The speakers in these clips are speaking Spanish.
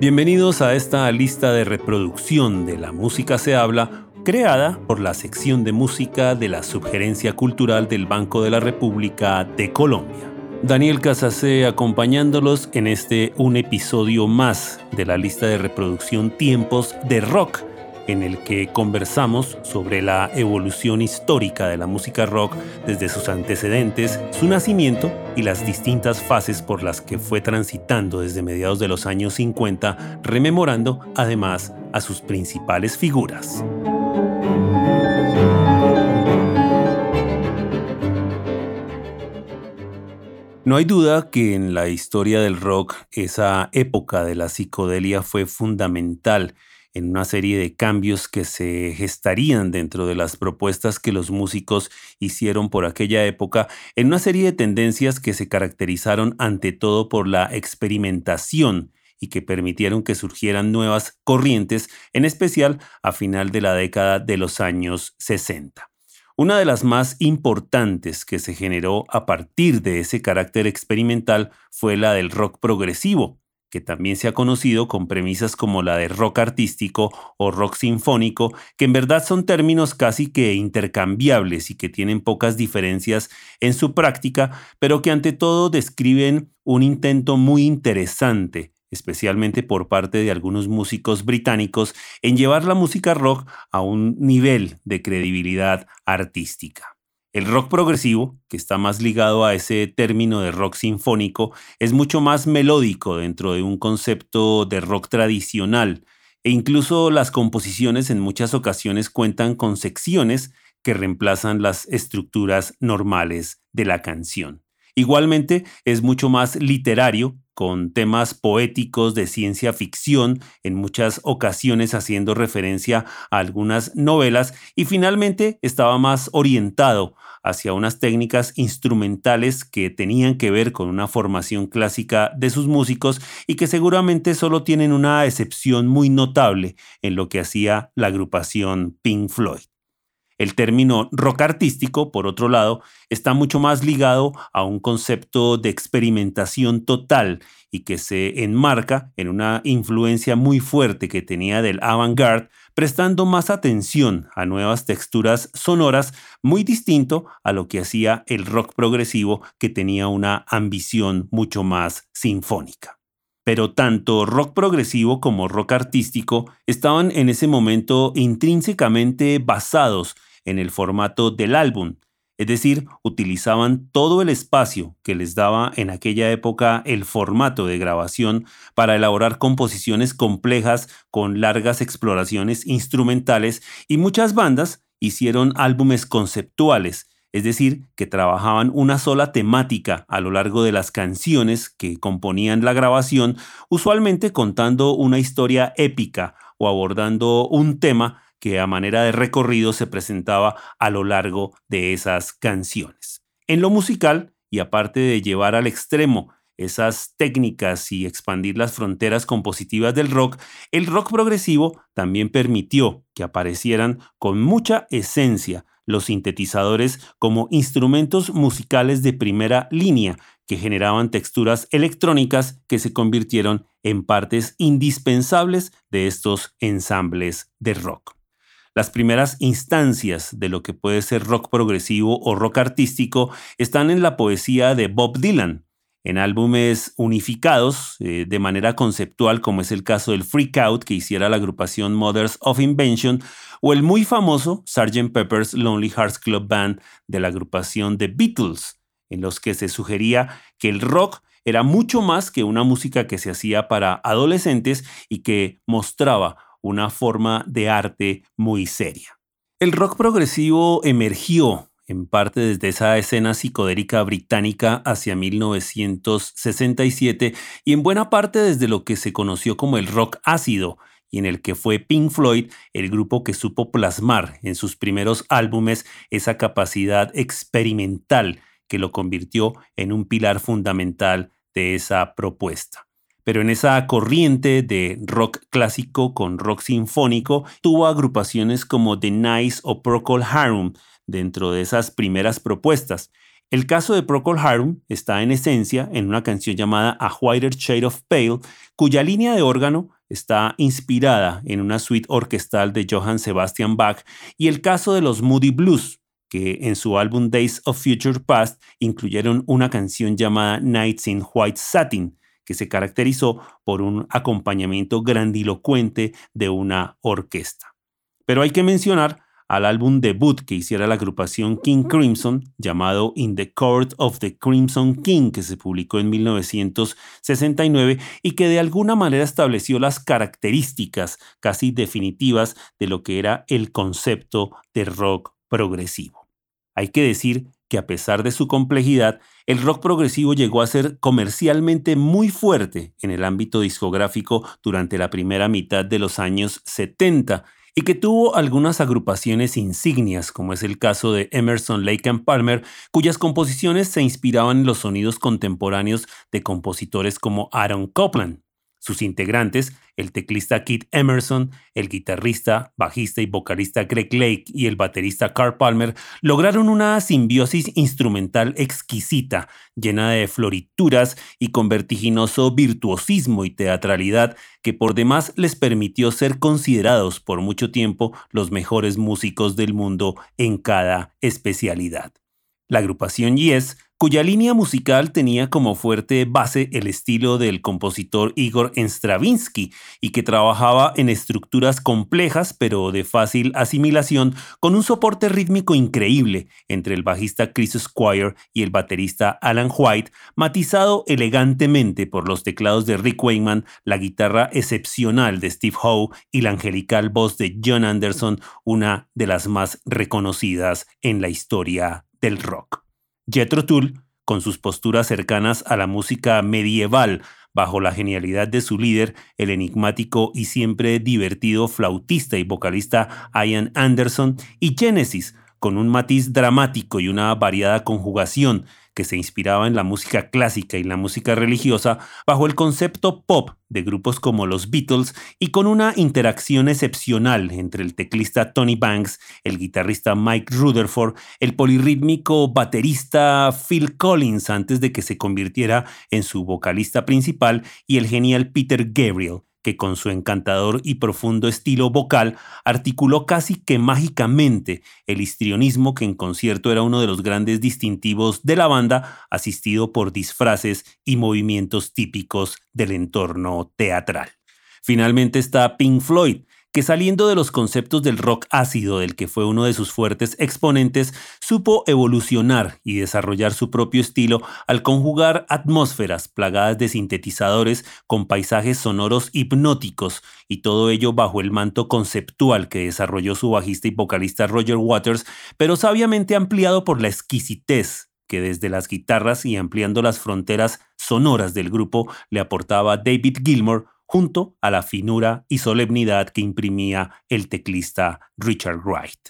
Bienvenidos a esta lista de reproducción de La Música se habla, creada por la sección de música de la Subgerencia Cultural del Banco de la República de Colombia. Daniel Casacé acompañándolos en este un episodio más de la lista de reproducción Tiempos de Rock en el que conversamos sobre la evolución histórica de la música rock desde sus antecedentes, su nacimiento y las distintas fases por las que fue transitando desde mediados de los años 50, rememorando además a sus principales figuras. No hay duda que en la historia del rock esa época de la psicodelia fue fundamental en una serie de cambios que se gestarían dentro de las propuestas que los músicos hicieron por aquella época, en una serie de tendencias que se caracterizaron ante todo por la experimentación y que permitieron que surgieran nuevas corrientes, en especial a final de la década de los años 60. Una de las más importantes que se generó a partir de ese carácter experimental fue la del rock progresivo, que también se ha conocido con premisas como la de rock artístico o rock sinfónico, que en verdad son términos casi que intercambiables y que tienen pocas diferencias en su práctica, pero que ante todo describen un intento muy interesante especialmente por parte de algunos músicos británicos, en llevar la música rock a un nivel de credibilidad artística. El rock progresivo, que está más ligado a ese término de rock sinfónico, es mucho más melódico dentro de un concepto de rock tradicional, e incluso las composiciones en muchas ocasiones cuentan con secciones que reemplazan las estructuras normales de la canción. Igualmente es mucho más literario, con temas poéticos de ciencia ficción, en muchas ocasiones haciendo referencia a algunas novelas, y finalmente estaba más orientado hacia unas técnicas instrumentales que tenían que ver con una formación clásica de sus músicos y que seguramente solo tienen una excepción muy notable en lo que hacía la agrupación Pink Floyd. El término rock artístico, por otro lado, está mucho más ligado a un concepto de experimentación total y que se enmarca en una influencia muy fuerte que tenía del avant-garde, prestando más atención a nuevas texturas sonoras, muy distinto a lo que hacía el rock progresivo que tenía una ambición mucho más sinfónica. Pero tanto rock progresivo como rock artístico estaban en ese momento intrínsecamente basados en el formato del álbum, es decir, utilizaban todo el espacio que les daba en aquella época el formato de grabación para elaborar composiciones complejas con largas exploraciones instrumentales y muchas bandas hicieron álbumes conceptuales, es decir, que trabajaban una sola temática a lo largo de las canciones que componían la grabación, usualmente contando una historia épica o abordando un tema que a manera de recorrido se presentaba a lo largo de esas canciones. En lo musical, y aparte de llevar al extremo esas técnicas y expandir las fronteras compositivas del rock, el rock progresivo también permitió que aparecieran con mucha esencia los sintetizadores como instrumentos musicales de primera línea que generaban texturas electrónicas que se convirtieron en partes indispensables de estos ensambles de rock. Las primeras instancias de lo que puede ser rock progresivo o rock artístico están en la poesía de Bob Dylan, en álbumes unificados eh, de manera conceptual, como es el caso del Freak Out que hiciera la agrupación Mothers of Invention, o el muy famoso Sgt. Pepper's Lonely Hearts Club Band de la agrupación The Beatles, en los que se sugería que el rock era mucho más que una música que se hacía para adolescentes y que mostraba una forma de arte muy seria. El rock progresivo emergió en parte desde esa escena psicodélica británica hacia 1967 y en buena parte desde lo que se conoció como el rock ácido, y en el que fue Pink Floyd el grupo que supo plasmar en sus primeros álbumes esa capacidad experimental que lo convirtió en un pilar fundamental de esa propuesta pero en esa corriente de rock clásico con rock sinfónico tuvo agrupaciones como The Nice o Procol Harum dentro de esas primeras propuestas. El caso de Procol Harum está en esencia en una canción llamada A Whiter Shade of Pale, cuya línea de órgano está inspirada en una suite orquestal de Johann Sebastian Bach, y el caso de los Moody Blues, que en su álbum Days of Future Past incluyeron una canción llamada Nights in White Satin, que se caracterizó por un acompañamiento grandilocuente de una orquesta. Pero hay que mencionar al álbum debut que hiciera la agrupación King Crimson, llamado In the Court of the Crimson King, que se publicó en 1969 y que de alguna manera estableció las características casi definitivas de lo que era el concepto de rock progresivo. Hay que decir que a pesar de su complejidad, el rock progresivo llegó a ser comercialmente muy fuerte en el ámbito discográfico durante la primera mitad de los años 70 y que tuvo algunas agrupaciones insignias, como es el caso de Emerson, Lake and Palmer, cuyas composiciones se inspiraban en los sonidos contemporáneos de compositores como Aaron Copland. Sus integrantes, el teclista Keith Emerson, el guitarrista, bajista y vocalista Greg Lake y el baterista Carl Palmer, lograron una simbiosis instrumental exquisita, llena de florituras y con vertiginoso virtuosismo y teatralidad que por demás les permitió ser considerados por mucho tiempo los mejores músicos del mundo en cada especialidad. La agrupación Yes cuya línea musical tenía como fuerte base el estilo del compositor Igor Stravinsky y que trabajaba en estructuras complejas pero de fácil asimilación con un soporte rítmico increíble entre el bajista Chris Squire y el baterista Alan White, matizado elegantemente por los teclados de Rick Wayman, la guitarra excepcional de Steve Howe y la angelical voz de John Anderson, una de las más reconocidas en la historia del rock. Jethro Tull, con sus posturas cercanas a la música medieval, bajo la genialidad de su líder, el enigmático y siempre divertido flautista y vocalista Ian Anderson, y Genesis, con un matiz dramático y una variada conjugación que se inspiraba en la música clásica y la música religiosa bajo el concepto pop de grupos como los Beatles y con una interacción excepcional entre el teclista Tony Banks, el guitarrista Mike Rutherford, el polirrítmico baterista Phil Collins antes de que se convirtiera en su vocalista principal y el genial Peter Gabriel que con su encantador y profundo estilo vocal articuló casi que mágicamente el histrionismo que en concierto era uno de los grandes distintivos de la banda, asistido por disfraces y movimientos típicos del entorno teatral. Finalmente está Pink Floyd, que saliendo de los conceptos del rock ácido del que fue uno de sus fuertes exponentes, supo evolucionar y desarrollar su propio estilo al conjugar atmósferas plagadas de sintetizadores con paisajes sonoros hipnóticos y todo ello bajo el manto conceptual que desarrolló su bajista y vocalista Roger Waters, pero sabiamente ampliado por la exquisitez que desde las guitarras y ampliando las fronteras sonoras del grupo le aportaba David Gilmour, junto a la finura y solemnidad que imprimía el teclista Richard Wright.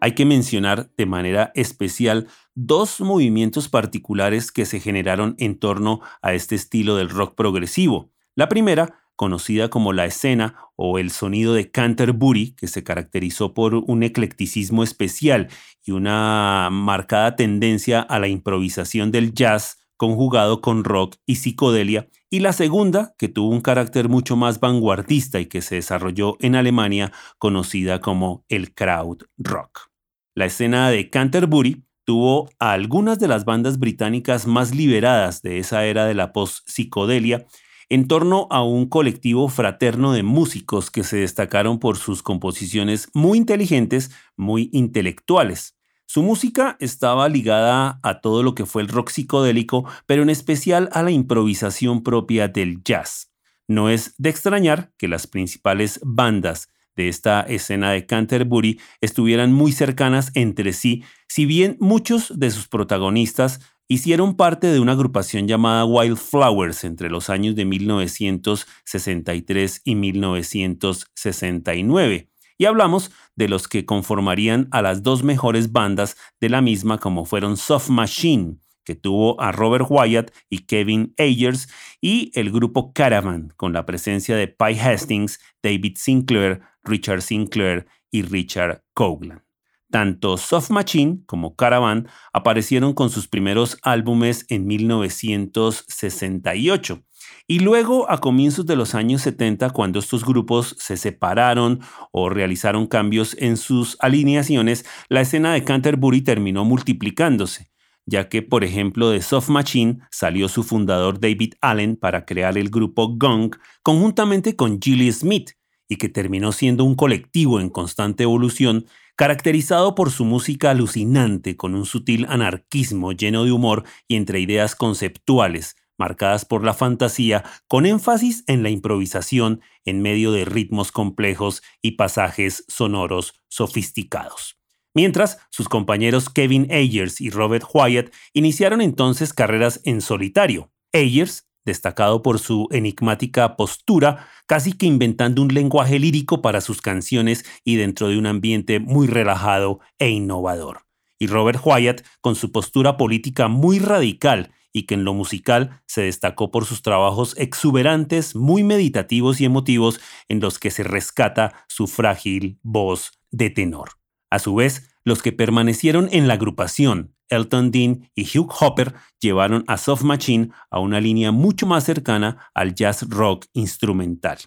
Hay que mencionar de manera especial dos movimientos particulares que se generaron en torno a este estilo del rock progresivo. La primera conocida como la escena o el sonido de Canterbury, que se caracterizó por un eclecticismo especial y una marcada tendencia a la improvisación del jazz conjugado con rock y psicodelia, y la segunda, que tuvo un carácter mucho más vanguardista y que se desarrolló en Alemania, conocida como el crowd rock. La escena de Canterbury tuvo a algunas de las bandas británicas más liberadas de esa era de la post-psicodelia en torno a un colectivo fraterno de músicos que se destacaron por sus composiciones muy inteligentes, muy intelectuales. Su música estaba ligada a todo lo que fue el rock psicodélico, pero en especial a la improvisación propia del jazz. No es de extrañar que las principales bandas de esta escena de Canterbury estuvieran muy cercanas entre sí, si bien muchos de sus protagonistas hicieron parte de una agrupación llamada Wildflowers entre los años de 1963 y 1969. Y hablamos de los que conformarían a las dos mejores bandas de la misma como fueron Soft Machine que tuvo a Robert Wyatt y Kevin Ayers, y el grupo Caravan, con la presencia de Pi Hastings, David Sinclair, Richard Sinclair y Richard Coglan. Tanto Soft Machine como Caravan aparecieron con sus primeros álbumes en 1968. Y luego, a comienzos de los años 70, cuando estos grupos se separaron o realizaron cambios en sus alineaciones, la escena de Canterbury terminó multiplicándose, ya que, por ejemplo, de Soft Machine salió su fundador David Allen para crear el grupo Gong conjuntamente con Gilly Smith, y que terminó siendo un colectivo en constante evolución, caracterizado por su música alucinante con un sutil anarquismo lleno de humor y entre ideas conceptuales, marcadas por la fantasía, con énfasis en la improvisación en medio de ritmos complejos y pasajes sonoros sofisticados. Mientras, sus compañeros Kevin Ayers y Robert Wyatt iniciaron entonces carreras en solitario. Ayers destacado por su enigmática postura, casi que inventando un lenguaje lírico para sus canciones y dentro de un ambiente muy relajado e innovador. Y Robert Wyatt con su postura política muy radical y que en lo musical se destacó por sus trabajos exuberantes, muy meditativos y emotivos en los que se rescata su frágil voz de tenor. A su vez, los que permanecieron en la agrupación, Elton Dean y Hugh Hopper llevaron a Soft Machine a una línea mucho más cercana al jazz rock instrumental.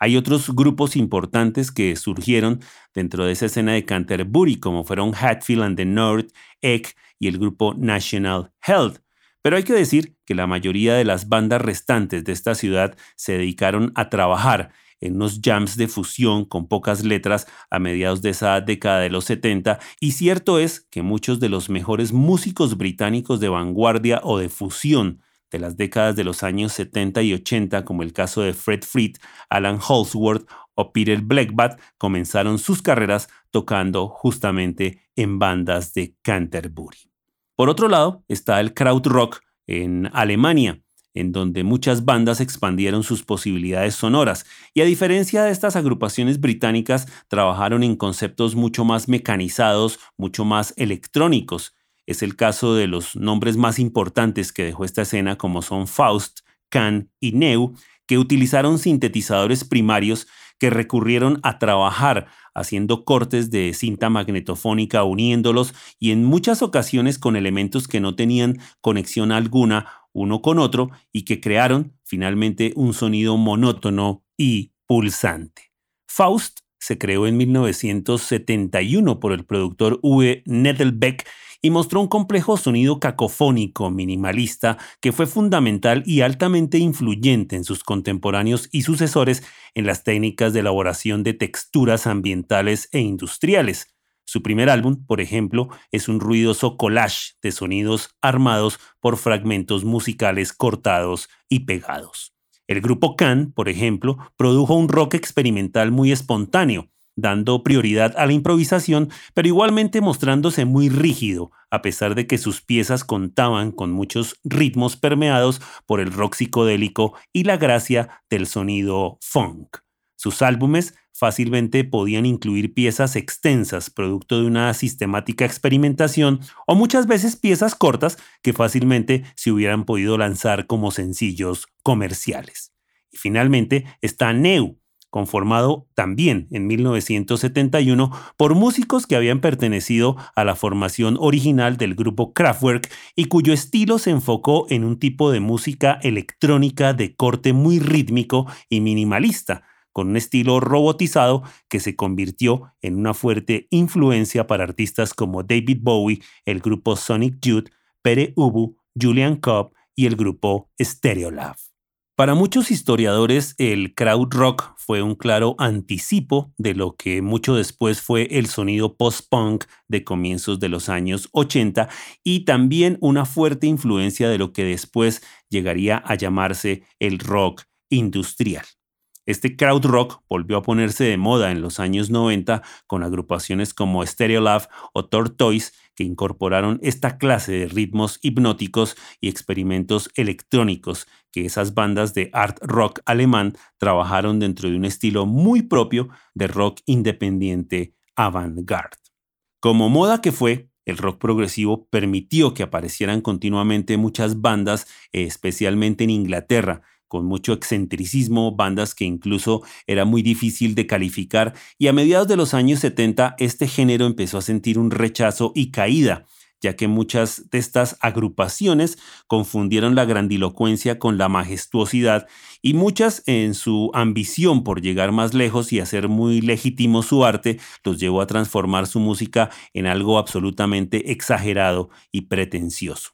Hay otros grupos importantes que surgieron dentro de esa escena de Canterbury, como fueron Hatfield and the North, Egg y el grupo National Health. Pero hay que decir que la mayoría de las bandas restantes de esta ciudad se dedicaron a trabajar en unos jams de fusión con pocas letras a mediados de esa década de los 70 y cierto es que muchos de los mejores músicos británicos de vanguardia o de fusión de las décadas de los años 70 y 80, como el caso de Fred Fleet, Alan Holsworth o Peter Blackbat, comenzaron sus carreras tocando justamente en bandas de Canterbury. Por otro lado está el krautrock en Alemania, en donde muchas bandas expandieron sus posibilidades sonoras, y a diferencia de estas agrupaciones británicas, trabajaron en conceptos mucho más mecanizados, mucho más electrónicos. Es el caso de los nombres más importantes que dejó esta escena, como son Faust, Can y Neu, que utilizaron sintetizadores primarios que recurrieron a trabajar haciendo cortes de cinta magnetofónica uniéndolos y en muchas ocasiones con elementos que no tenían conexión alguna uno con otro y que crearon finalmente un sonido monótono y pulsante. Faust se creó en 1971 por el productor Uwe Nedelbeck y mostró un complejo sonido cacofónico minimalista que fue fundamental y altamente influyente en sus contemporáneos y sucesores en las técnicas de elaboración de texturas ambientales e industriales. Su primer álbum, por ejemplo, es un ruidoso collage de sonidos armados por fragmentos musicales cortados y pegados. El grupo Can, por ejemplo, produjo un rock experimental muy espontáneo, dando prioridad a la improvisación, pero igualmente mostrándose muy rígido, a pesar de que sus piezas contaban con muchos ritmos permeados por el rock psicodélico y la gracia del sonido funk. Sus álbumes fácilmente podían incluir piezas extensas, producto de una sistemática experimentación, o muchas veces piezas cortas que fácilmente se hubieran podido lanzar como sencillos comerciales. Y finalmente está Neu, conformado también en 1971 por músicos que habían pertenecido a la formación original del grupo Kraftwerk y cuyo estilo se enfocó en un tipo de música electrónica de corte muy rítmico y minimalista, con un estilo robotizado que se convirtió en una fuerte influencia para artistas como David Bowie, el grupo Sonic Youth, Pere Ubu, Julian Cobb y el grupo Stereolab. Para muchos historiadores, el crowd rock fue un claro anticipo de lo que mucho después fue el sonido post-punk de comienzos de los años 80 y también una fuerte influencia de lo que después llegaría a llamarse el rock industrial. Este crowd rock volvió a ponerse de moda en los años 90 con agrupaciones como Stereolab o Tortoise que incorporaron esta clase de ritmos hipnóticos y experimentos electrónicos que esas bandas de art rock alemán trabajaron dentro de un estilo muy propio de rock independiente avant-garde. Como moda que fue, el rock progresivo permitió que aparecieran continuamente muchas bandas, especialmente en Inglaterra, con mucho excentricismo, bandas que incluso era muy difícil de calificar, y a mediados de los años 70 este género empezó a sentir un rechazo y caída, ya que muchas de estas agrupaciones confundieron la grandilocuencia con la majestuosidad y muchas en su ambición por llegar más lejos y hacer muy legítimo su arte los llevó a transformar su música en algo absolutamente exagerado y pretencioso.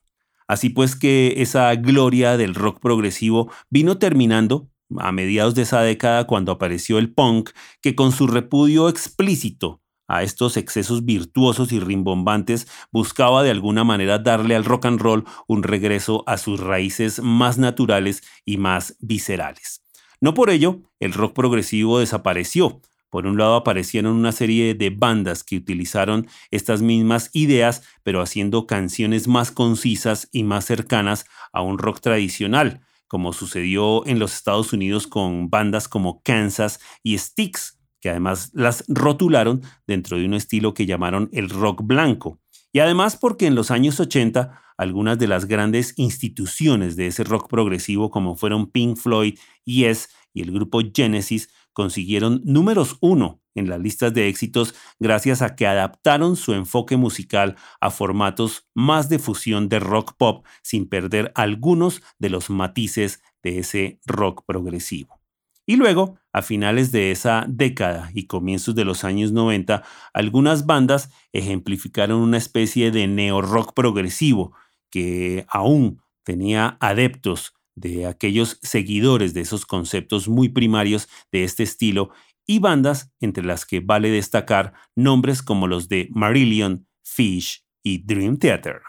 Así pues que esa gloria del rock progresivo vino terminando a mediados de esa década cuando apareció el punk, que con su repudio explícito a estos excesos virtuosos y rimbombantes, buscaba de alguna manera darle al rock and roll un regreso a sus raíces más naturales y más viscerales. No por ello, el rock progresivo desapareció. Por un lado aparecieron una serie de bandas que utilizaron estas mismas ideas, pero haciendo canciones más concisas y más cercanas a un rock tradicional, como sucedió en los Estados Unidos con bandas como Kansas y Styx, que además las rotularon dentro de un estilo que llamaron el rock blanco. Y además porque en los años 80 algunas de las grandes instituciones de ese rock progresivo como fueron Pink Floyd, Yes y el grupo Genesis consiguieron números uno en las listas de éxitos gracias a que adaptaron su enfoque musical a formatos más de fusión de rock pop sin perder algunos de los matices de ese rock progresivo. Y luego, a finales de esa década y comienzos de los años 90, algunas bandas ejemplificaron una especie de neo-rock progresivo que aún tenía adeptos de aquellos seguidores de esos conceptos muy primarios de este estilo y bandas entre las que vale destacar nombres como los de Marillion, Fish y Dream Theater.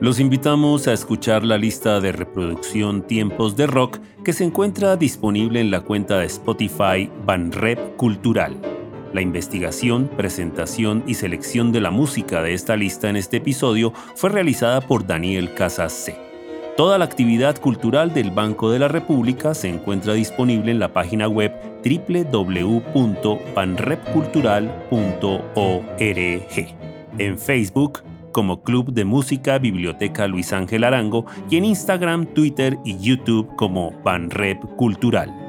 Los invitamos a escuchar la lista de reproducción Tiempos de Rock que se encuentra disponible en la cuenta de Spotify Banrep Cultural. La investigación, presentación y selección de la música de esta lista en este episodio fue realizada por Daniel Casas C. Toda la actividad cultural del Banco de la República se encuentra disponible en la página web www.banrepcultural.org. En Facebook, como Club de Música Biblioteca Luis Ángel Arango y en Instagram, Twitter y YouTube como Banrep Cultural.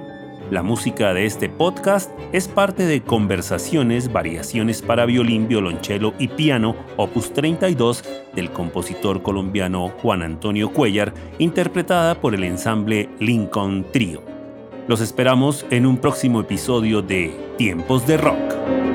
La música de este podcast es parte de Conversaciones, Variaciones para Violín, Violonchelo y Piano, opus 32, del compositor colombiano Juan Antonio Cuellar, interpretada por el ensamble Lincoln Trio. Los esperamos en un próximo episodio de Tiempos de Rock.